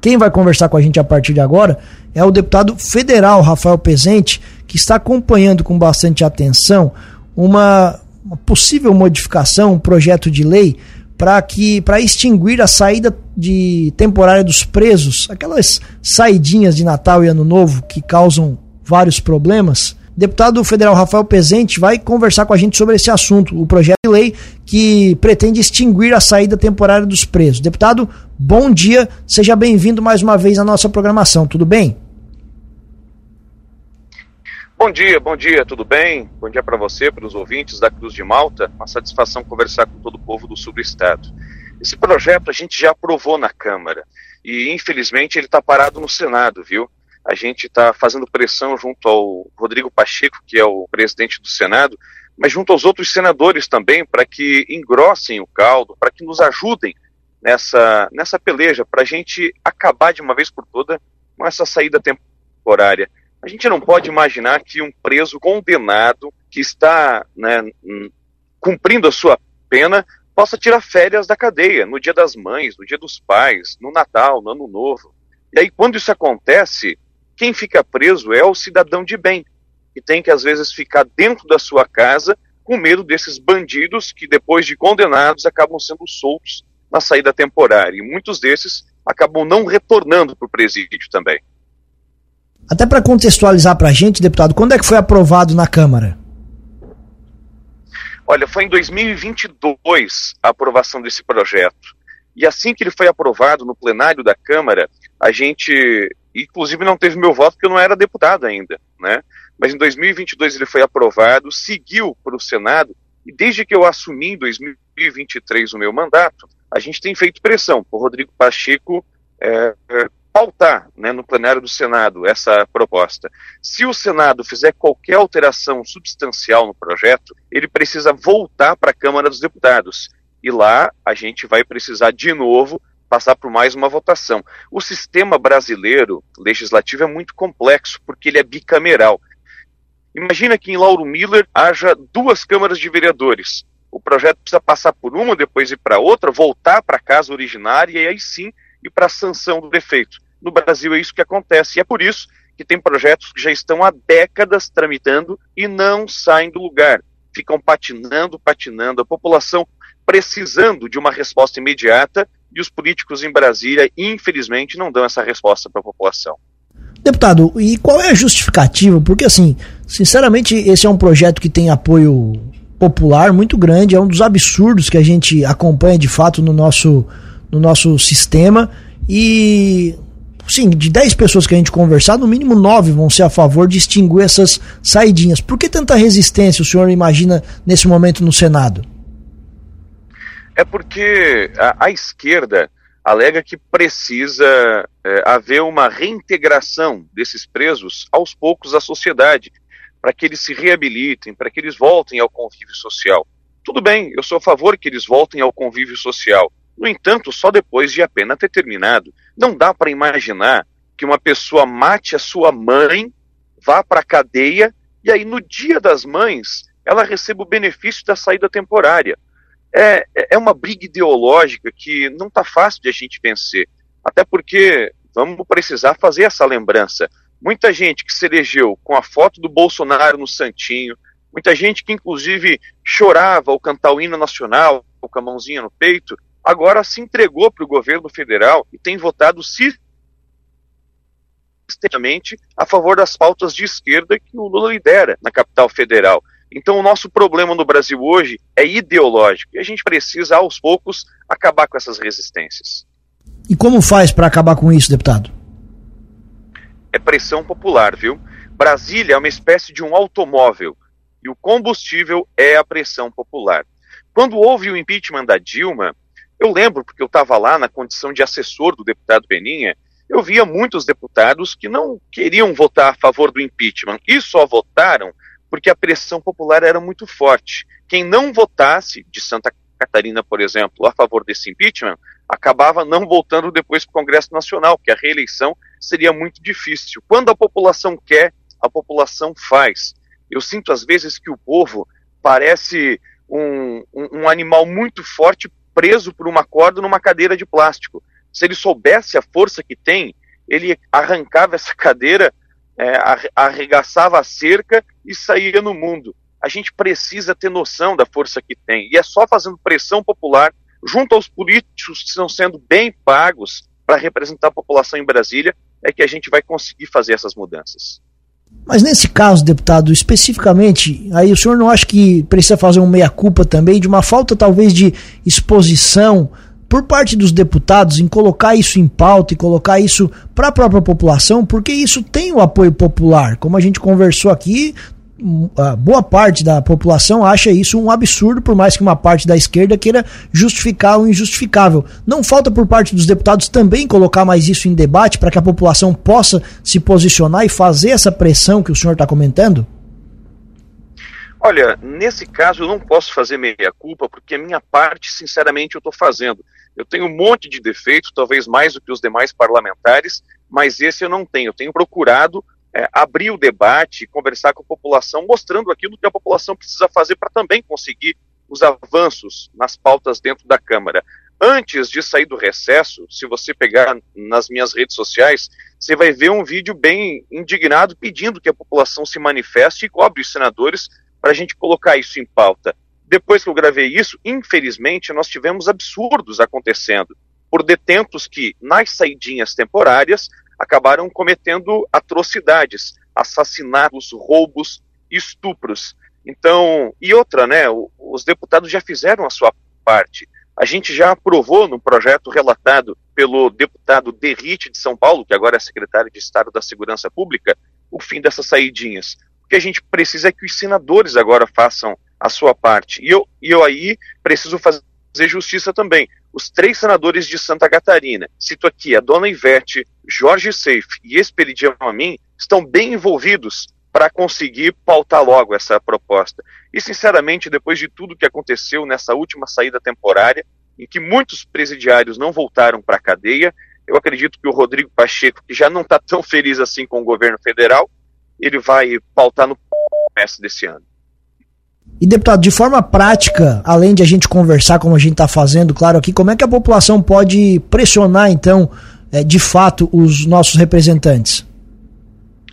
Quem vai conversar com a gente a partir de agora é o deputado federal Rafael Pezente, que está acompanhando com bastante atenção uma, uma possível modificação, um projeto de lei para que para extinguir a saída de temporária dos presos, aquelas saidinhas de Natal e Ano Novo que causam vários problemas. Deputado federal Rafael Pezente vai conversar com a gente sobre esse assunto, o projeto de lei que pretende extinguir a saída temporária dos presos. Deputado, bom dia, seja bem-vindo mais uma vez à nossa programação, tudo bem? Bom dia, bom dia, tudo bem? Bom dia para você, para os ouvintes da Cruz de Malta. Uma satisfação conversar com todo o povo do sul do estado. Esse projeto a gente já aprovou na Câmara e, infelizmente, ele está parado no Senado, viu? A gente está fazendo pressão junto ao Rodrigo Pacheco, que é o presidente do Senado, mas junto aos outros senadores também, para que engrossem o caldo, para que nos ajudem nessa, nessa peleja, para a gente acabar de uma vez por toda com essa saída temporária. A gente não pode imaginar que um preso condenado que está né, cumprindo a sua pena possa tirar férias da cadeia no dia das mães, no dia dos pais, no Natal, no Ano Novo. E aí, quando isso acontece, quem fica preso é o cidadão de bem, que tem que às vezes ficar dentro da sua casa com medo desses bandidos que, depois de condenados, acabam sendo soltos na saída temporária. E muitos desses acabam não retornando para o presídio também. Até para contextualizar para a gente, deputado, quando é que foi aprovado na Câmara? Olha, foi em 2022 a aprovação desse projeto. E assim que ele foi aprovado no plenário da Câmara, a gente, inclusive, não teve meu voto porque eu não era deputado ainda, né? Mas em 2022 ele foi aprovado, seguiu para o Senado, e desde que eu assumi em 2023 o meu mandato, a gente tem feito pressão por Rodrigo Pacheco é, pautar né, no plenário do Senado essa proposta. Se o Senado fizer qualquer alteração substancial no projeto, ele precisa voltar para a Câmara dos Deputados. E lá a gente vai precisar de novo passar por mais uma votação. O sistema brasileiro legislativo é muito complexo porque ele é bicameral. Imagina que em Lauro Miller haja duas câmaras de vereadores. O projeto precisa passar por uma, depois ir para outra, voltar para a casa originária e aí sim ir para a sanção do prefeito. No Brasil é isso que acontece. E é por isso que tem projetos que já estão há décadas tramitando e não saem do lugar. Ficam patinando, patinando. A população precisando de uma resposta imediata e os políticos em Brasília, infelizmente, não dão essa resposta para a população. Deputado, e qual é a justificativa? Porque, assim, sinceramente, esse é um projeto que tem apoio popular muito grande, é um dos absurdos que a gente acompanha de fato no nosso, no nosso sistema. E sim, de 10 pessoas que a gente conversar, no mínimo 9 vão ser a favor de extinguir essas saidinhas. Por que tanta resistência o senhor imagina nesse momento no Senado? É porque a, a esquerda alega que precisa é, haver uma reintegração desses presos aos poucos à sociedade, para que eles se reabilitem, para que eles voltem ao convívio social. Tudo bem, eu sou a favor que eles voltem ao convívio social. No entanto, só depois de a pena ter terminado. Não dá para imaginar que uma pessoa mate a sua mãe, vá para a cadeia e aí no dia das mães ela receba o benefício da saída temporária. É, é uma briga ideológica que não está fácil de a gente vencer. Até porque vamos precisar fazer essa lembrança. Muita gente que se elegeu com a foto do Bolsonaro no Santinho, muita gente que inclusive chorava ao cantar o hino nacional, com a mãozinha no peito, agora se entregou para o governo federal e tem votado sistematicamente a favor das pautas de esquerda que o Lula lidera na capital federal. Então, o nosso problema no Brasil hoje é ideológico e a gente precisa, aos poucos, acabar com essas resistências. E como faz para acabar com isso, deputado? É pressão popular, viu? Brasília é uma espécie de um automóvel e o combustível é a pressão popular. Quando houve o impeachment da Dilma, eu lembro, porque eu estava lá na condição de assessor do deputado Peninha, eu via muitos deputados que não queriam votar a favor do impeachment e só votaram porque a pressão popular era muito forte. Quem não votasse, de Santa Catarina, por exemplo, a favor desse impeachment, acabava não voltando depois para o Congresso Nacional, porque a reeleição seria muito difícil. Quando a população quer, a população faz. Eu sinto às vezes que o povo parece um, um, um animal muito forte preso por uma corda numa cadeira de plástico. Se ele soubesse a força que tem, ele arrancava essa cadeira, é, arregaçava a cerca e saía no mundo. A gente precisa ter noção da força que tem. E é só fazendo pressão popular junto aos políticos que estão sendo bem pagos para representar a população em Brasília, é que a gente vai conseguir fazer essas mudanças. Mas nesse caso, deputado, especificamente, aí o senhor não acha que precisa fazer um meia-culpa também de uma falta talvez de exposição por parte dos deputados em colocar isso em pauta e colocar isso para a própria população, porque isso tem o apoio popular. Como a gente conversou aqui, boa parte da população acha isso um absurdo, por mais que uma parte da esquerda queira justificar o injustificável. Não falta por parte dos deputados também colocar mais isso em debate para que a população possa se posicionar e fazer essa pressão que o senhor está comentando? Olha, nesse caso eu não posso fazer meia-culpa, porque a minha parte, sinceramente, eu estou fazendo. Eu tenho um monte de defeitos, talvez mais do que os demais parlamentares, mas esse eu não tenho. Eu tenho procurado é, abrir o debate, conversar com a população, mostrando aquilo que a população precisa fazer para também conseguir os avanços nas pautas dentro da Câmara. Antes de sair do recesso, se você pegar nas minhas redes sociais, você vai ver um vídeo bem indignado pedindo que a população se manifeste e cobre os senadores para a gente colocar isso em pauta. Depois que eu gravei isso, infelizmente, nós tivemos absurdos acontecendo por detentos que, nas saidinhas temporárias, acabaram cometendo atrocidades, assassinatos, roubos, estupros. Então, e outra, né? Os deputados já fizeram a sua parte. A gente já aprovou no projeto relatado pelo deputado Derrite de São Paulo, que agora é secretário de Estado da Segurança Pública, o fim dessas saidinhas. O que a gente precisa é que os senadores agora façam a sua parte. E eu, e eu aí preciso fazer justiça também os três senadores de Santa Catarina, cito aqui a dona Ivete, Jorge Seif e Esperidião Amin, estão bem envolvidos para conseguir pautar logo essa proposta. E, sinceramente, depois de tudo que aconteceu nessa última saída temporária, em que muitos presidiários não voltaram para a cadeia, eu acredito que o Rodrigo Pacheco, que já não está tão feliz assim com o governo federal, ele vai pautar no começo desse ano. E deputado, de forma prática, além de a gente conversar como a gente está fazendo, claro aqui, como é que a população pode pressionar então, é, de fato, os nossos representantes?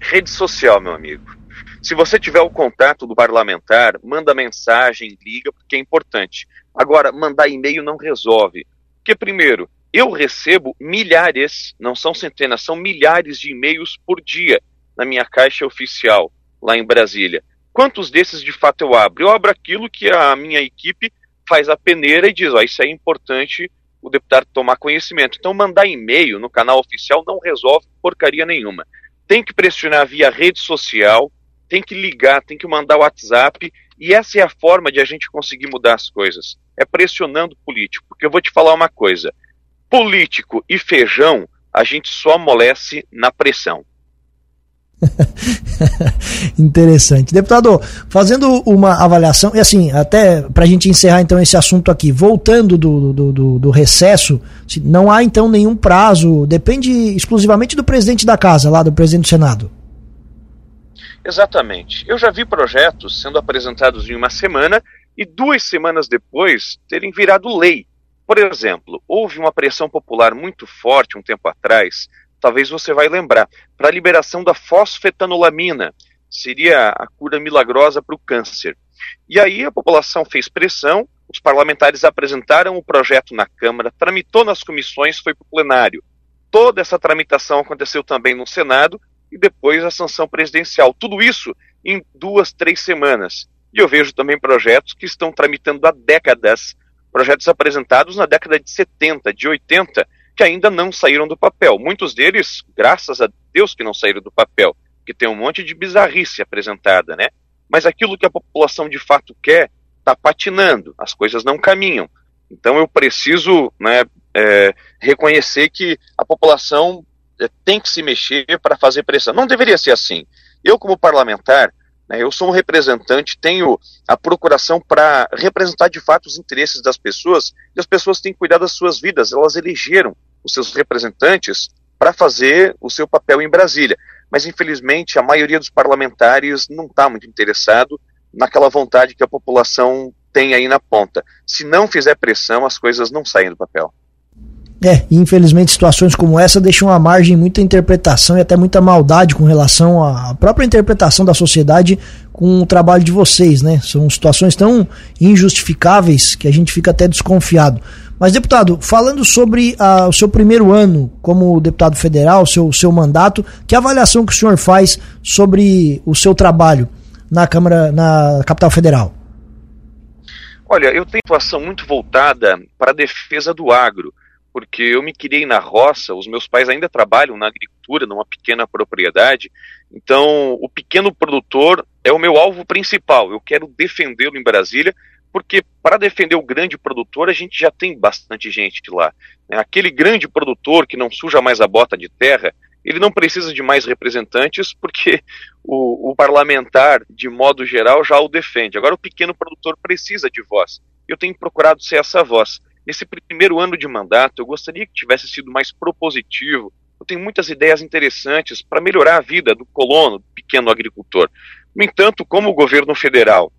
Rede social, meu amigo. Se você tiver o contato do parlamentar, manda mensagem, liga, porque é importante. Agora, mandar e-mail não resolve. Porque, primeiro, eu recebo milhares, não são centenas, são milhares de e-mails por dia na minha caixa oficial lá em Brasília. Quantos desses de fato eu abro? Eu abro aquilo que a minha equipe faz a peneira e diz, ó, isso é importante o deputado tomar conhecimento. Então, mandar e-mail no canal oficial não resolve porcaria nenhuma. Tem que pressionar via rede social, tem que ligar, tem que mandar WhatsApp, e essa é a forma de a gente conseguir mudar as coisas. É pressionando o político. Porque eu vou te falar uma coisa: político e feijão, a gente só amolece na pressão. Interessante. Deputado, fazendo uma avaliação, e assim, até para a gente encerrar então esse assunto aqui, voltando do, do, do, do, recesso, não há então nenhum prazo, depende exclusivamente do presidente da casa, lá do presidente do Senado. Exatamente. Eu já vi projetos sendo apresentados em uma semana e duas semanas depois terem virado lei. Por exemplo, houve uma pressão popular muito forte um tempo atrás talvez você vai lembrar, para a liberação da fosfetanolamina, seria a cura milagrosa para o câncer. E aí a população fez pressão, os parlamentares apresentaram o projeto na Câmara, tramitou nas comissões, foi para o plenário. Toda essa tramitação aconteceu também no Senado e depois a sanção presidencial. Tudo isso em duas, três semanas. E eu vejo também projetos que estão tramitando há décadas, projetos apresentados na década de 70, de 80, que ainda não saíram do papel. Muitos deles, graças a Deus que não saíram do papel, que tem um monte de bizarrice apresentada, né? Mas aquilo que a população de fato quer está patinando, as coisas não caminham. Então eu preciso né, é, reconhecer que a população é, tem que se mexer para fazer pressão. Não deveria ser assim. Eu, como parlamentar, né, eu sou um representante, tenho a procuração para representar de fato os interesses das pessoas, e as pessoas têm que cuidar das suas vidas. Elas elegeram os seus representantes para fazer o seu papel em Brasília. Mas, infelizmente, a maioria dos parlamentares não está muito interessado naquela vontade que a população tem aí na ponta. Se não fizer pressão, as coisas não saem do papel. É, infelizmente situações como essa deixam a margem muita interpretação e até muita maldade com relação à própria interpretação da sociedade com o trabalho de vocês, né? São situações tão injustificáveis que a gente fica até desconfiado. Mas, deputado, falando sobre a, o seu primeiro ano como deputado federal, seu, seu mandato, que avaliação que o senhor faz sobre o seu trabalho na Câmara, na capital federal? Olha, eu tenho atuação muito voltada para a defesa do agro, porque eu me criei na roça, os meus pais ainda trabalham na agricultura, numa pequena propriedade, então o pequeno produtor é o meu alvo principal. Eu quero defendê-lo em Brasília, porque para defender o grande produtor a gente já tem bastante gente lá. Né? Aquele grande produtor que não suja mais a bota de terra, ele não precisa de mais representantes, porque o, o, parlamentar, de modo geral, já o defende. Agora, o pequeno produtor precisa de voz. Eu tenho procurado ser essa voz. Nesse primeiro ano de mandato, eu gostaria que tivesse sido mais propositivo. Eu tenho muitas ideias interessantes para melhorar a vida do colono, do pequeno agricultor. No entanto, como o governo federal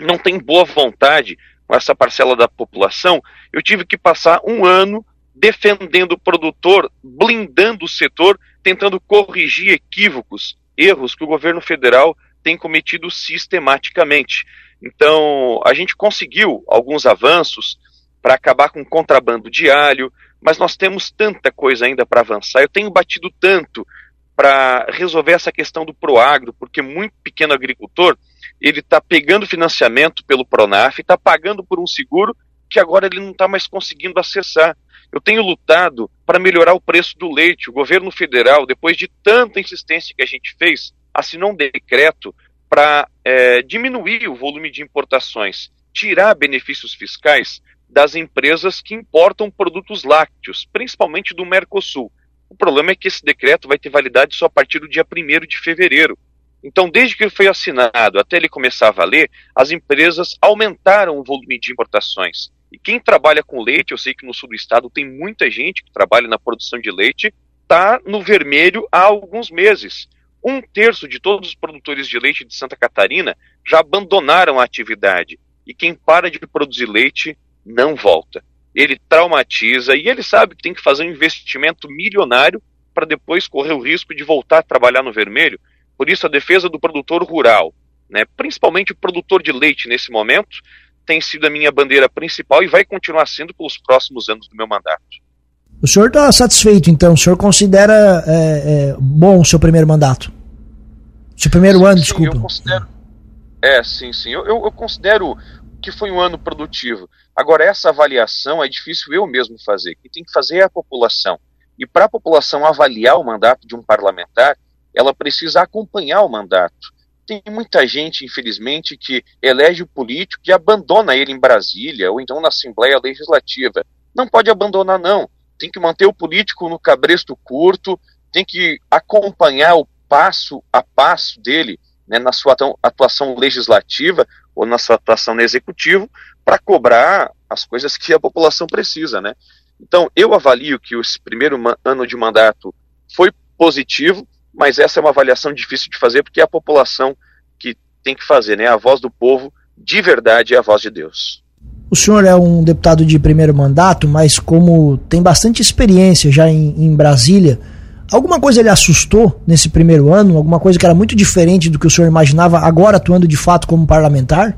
não tem boa vontade com essa parcela da população, eu tive que passar um ano defendendo o produtor, blindando o setor, tentando corrigir equívocos, erros que o governo federal tem cometido sistematicamente. Então, a gente conseguiu alguns avanços para acabar com o contrabando de alho, mas nós temos tanta coisa ainda para avançar. Eu tenho batido tanto para resolver essa questão do proagro, porque muito pequeno agricultor ele está pegando financiamento pelo Pronaf, está pagando por um seguro que agora ele não está mais conseguindo acessar. Eu tenho lutado para melhorar o preço do leite. O governo federal, depois de tanta insistência que a gente fez, assinou um decreto para é, diminuir o volume de importações, tirar benefícios fiscais das empresas que importam produtos lácteos, principalmente do Mercosul. O problema é que esse decreto vai ter validade só a partir do dia 1 de fevereiro. Então, desde que ele foi assinado até ele começar a valer, as empresas aumentaram o volume de importações. E quem trabalha com leite, eu sei que no sul do estado tem muita gente que trabalha na produção de leite, está no vermelho há alguns meses. Um terço de todos os produtores de leite de Santa Catarina já abandonaram a atividade. E quem para de produzir leite não volta. Ele traumatiza e ele sabe que tem que fazer um investimento milionário para depois correr o risco de voltar a trabalhar no vermelho. Por isso, a defesa do produtor rural, né, principalmente o produtor de leite nesse momento, tem sido a minha bandeira principal e vai continuar sendo pelos próximos anos do meu mandato. O senhor está satisfeito, então? O senhor considera é, é, bom o seu primeiro mandato? Seu primeiro sim, ano, sim, desculpa. Eu considero, é, sim, sim. Eu, eu, eu considero que foi um ano produtivo. Agora, essa avaliação é difícil eu mesmo fazer. Quem tem que fazer é a população. E para a população avaliar o mandato de um parlamentar, ela precisa acompanhar o mandato. Tem muita gente, infelizmente, que elege o político e abandona ele em Brasília ou então na Assembleia Legislativa. Não pode abandonar, não. Tem que manter o político no cabresto curto, tem que acompanhar o passo a passo dele né, na sua atuação legislativa ou na sua atuação no executivo para cobrar as coisas que a população precisa, né? Então, eu avalio que esse primeiro ano de mandato foi positivo, mas essa é uma avaliação difícil de fazer porque é a população que tem que fazer, né? A voz do povo, de verdade, é a voz de Deus. O senhor é um deputado de primeiro mandato, mas como tem bastante experiência já em, em Brasília, alguma coisa lhe assustou nesse primeiro ano? Alguma coisa que era muito diferente do que o senhor imaginava agora atuando de fato como parlamentar?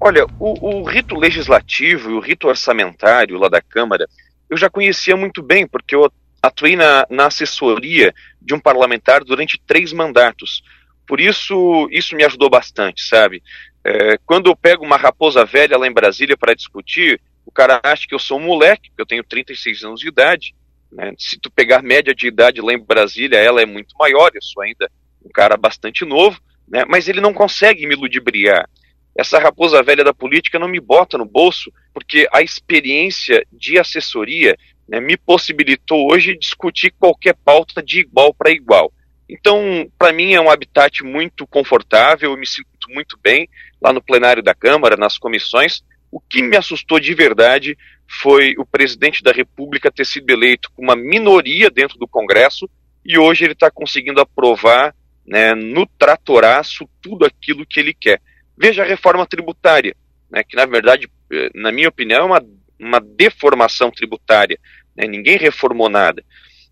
Olha, o, o rito legislativo e o rito orçamentário lá da Câmara eu já conhecia muito bem, porque eu atuei na, na assessoria de um parlamentar durante três mandatos. Por isso, isso me ajudou bastante, sabe? É, quando eu pego uma raposa velha lá em Brasília para discutir, o cara acha que eu sou um moleque, que eu tenho 36 anos de idade. Né? Se tu pegar média de idade lá em Brasília, ela é muito maior, eu sou ainda um cara bastante novo, né? mas ele não consegue me ludibriar. Essa raposa velha da política não me bota no bolso, porque a experiência de assessoria né, me possibilitou hoje discutir qualquer pauta de igual para igual. Então, para mim é um habitat muito confortável, eu me sinto muito bem lá no plenário da Câmara, nas comissões. O que me assustou de verdade foi o presidente da República ter sido eleito com uma minoria dentro do Congresso e hoje ele está conseguindo aprovar né, no tratoraço tudo aquilo que ele quer. Veja a reforma tributária, né, que na verdade, eh, na minha opinião, é uma uma deformação tributária. Né? Ninguém reformou nada.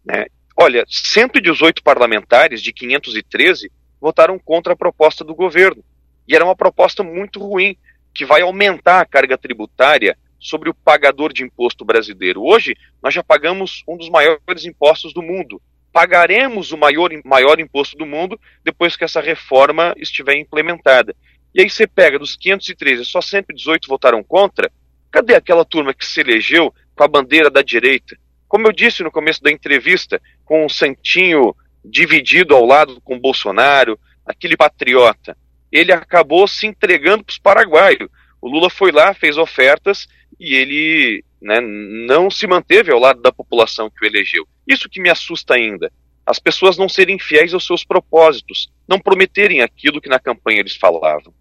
Né? Olha, 118 parlamentares de 513 votaram contra a proposta do governo. E era uma proposta muito ruim, que vai aumentar a carga tributária sobre o pagador de imposto brasileiro. Hoje, nós já pagamos um dos maiores impostos do mundo. Pagaremos o maior, maior imposto do mundo depois que essa reforma estiver implementada. E aí você pega dos 513, só 118 votaram contra. Cadê aquela turma que se elegeu com a bandeira da direita? Como eu disse no começo da entrevista, com o Santinho dividido ao lado com Bolsonaro, aquele patriota, ele acabou se entregando para os paraguaios. O Lula foi lá, fez ofertas e ele né, não se manteve ao lado da população que o elegeu. Isso que me assusta ainda. As pessoas não serem fiéis aos seus propósitos, não prometerem aquilo que na campanha eles falavam.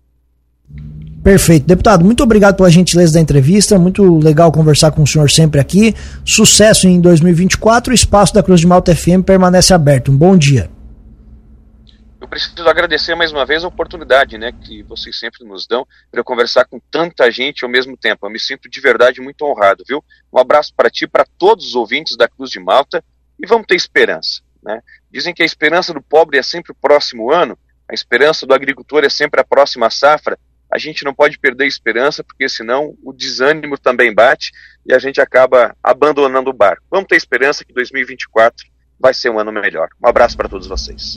Perfeito. Deputado, muito obrigado pela gentileza da entrevista. Muito legal conversar com o senhor sempre aqui. Sucesso em 2024. O espaço da Cruz de Malta FM permanece aberto. Um bom dia. Preciso agradecer mais uma vez a oportunidade né, que vocês sempre nos dão para conversar com tanta gente ao mesmo tempo. Eu me sinto de verdade muito honrado, viu? Um abraço para ti, para todos os ouvintes da Cruz de Malta e vamos ter esperança. Né? Dizem que a esperança do pobre é sempre o próximo ano, a esperança do agricultor é sempre a próxima safra a gente não pode perder a esperança, porque senão o desânimo também bate e a gente acaba abandonando o barco. Vamos ter esperança que 2024 vai ser um ano melhor. Um abraço para todos vocês.